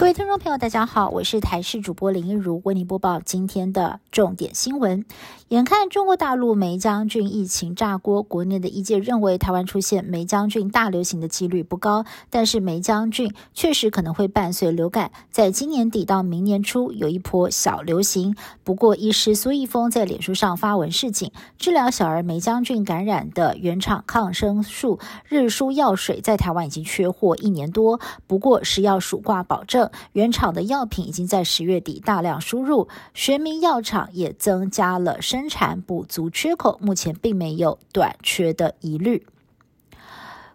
各位听众朋友，大家好，我是台视主播林一如，为您播报今天的重点新闻。眼看中国大陆梅将军疫情炸锅，国内的医界认为台湾出现梅将军大流行的几率不高，但是梅将军确实可能会伴随流感，在今年底到明年初有一波小流行。不过，医师苏义峰在脸书上发文示警，治疗小儿梅将军感染的原厂抗生素日舒药水在台湾已经缺货一年多，不过食药署挂保证。原厂的药品已经在十月底大量输入，学名药厂也增加了生产，补足缺口，目前并没有短缺的疑虑。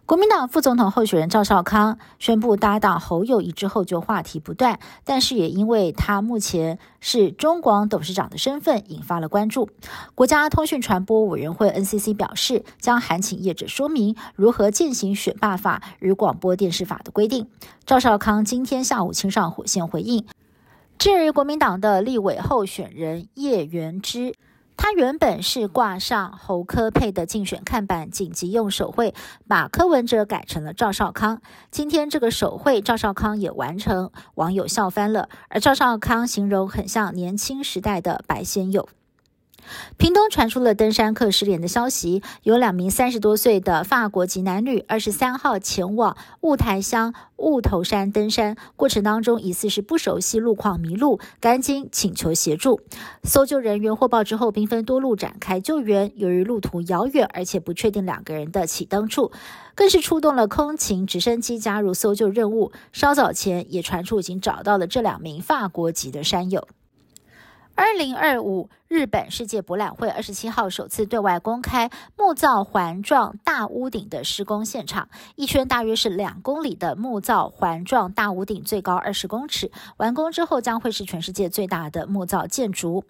国民党副总统候选人赵少康宣布搭档侯友谊之后，就话题不断，但是也因为他目前是中广董事长的身份，引发了关注。国家通讯传播委员会 NCC 表示，将函请业者说明如何践行选罢法与广播电视法的规定。赵少康今天下午亲上火线回应。至于国民党的立委候选人叶元之。他原本是挂上侯科佩的竞选看板，紧急用手绘把柯文哲改成了赵少康。今天这个手绘赵少康也完成，网友笑翻了。而赵少康形容很像年轻时代的白先勇。屏东传出了登山客失联的消息，有两名三十多岁的法国籍男女，二十三号前往雾台乡雾头山登山，过程当中疑似是不熟悉路况迷路，赶紧请求协助。搜救人员获报之后，兵分多路展开救援。由于路途遥远，而且不确定两个人的起登处，更是出动了空勤直升机加入搜救任务。稍早前也传出已经找到了这两名法国籍的山友。二零二五日本世界博览会二十七号首次对外公开木造环状大屋顶的施工现场，一圈大约是两公里的木造环状大屋顶，最高二十公尺，完工之后将会是全世界最大的木造建筑。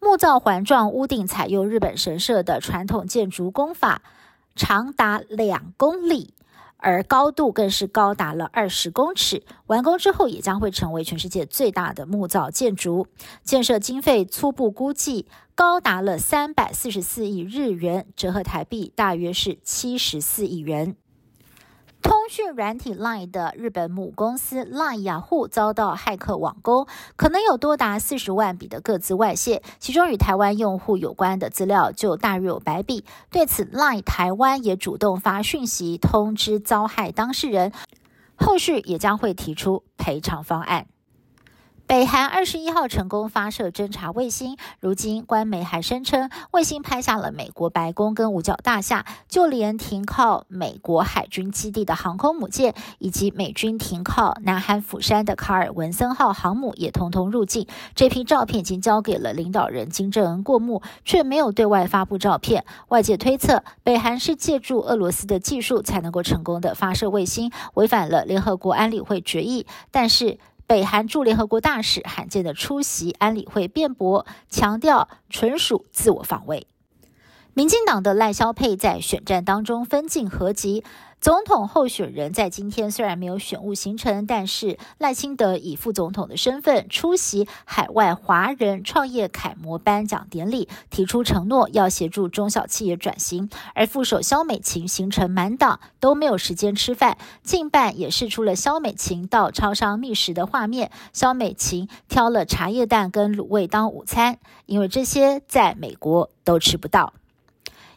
木造环状屋顶采用日本神社的传统建筑工法，长达两公里。而高度更是高达了二十公尺，完工之后也将会成为全世界最大的木造建筑。建设经费初步估计高达了三百四十四亿日元，折合台币大约是七十四亿元。通讯软体 Line 的日本母公司 Line 雅虎遭到骇客网攻，可能有多达四十万笔的各自外泄，其中与台湾用户有关的资料就大约有百笔。对此，Line 台湾也主动发讯息通知遭害当事人，后续也将会提出赔偿方案。北韩二十一号成功发射侦察卫星，如今官媒还声称卫星拍下了美国白宫跟五角大厦，就连停靠美国海军基地的航空母舰，以及美军停靠南韩釜山的卡尔文森号航母也通通入境。这批照片已经交给了领导人金正恩过目，却没有对外发布照片。外界推测，北韩是借助俄罗斯的技术才能够成功的发射卫星，违反了联合国安理会决议。但是。北韩驻联合国大使罕见的出席安理会辩驳，强调纯属自我防卫。民进党的赖萧佩在选战当中分进合集。总统候选人在今天虽然没有选务行程，但是赖清德以副总统的身份出席海外华人创业楷模颁奖典礼，提出承诺要协助中小企业转型。而副手肖美琴行程满档，都没有时间吃饭。近半也试出了肖美琴到超商觅食的画面。肖美琴挑了茶叶蛋跟卤味当午餐，因为这些在美国都吃不到。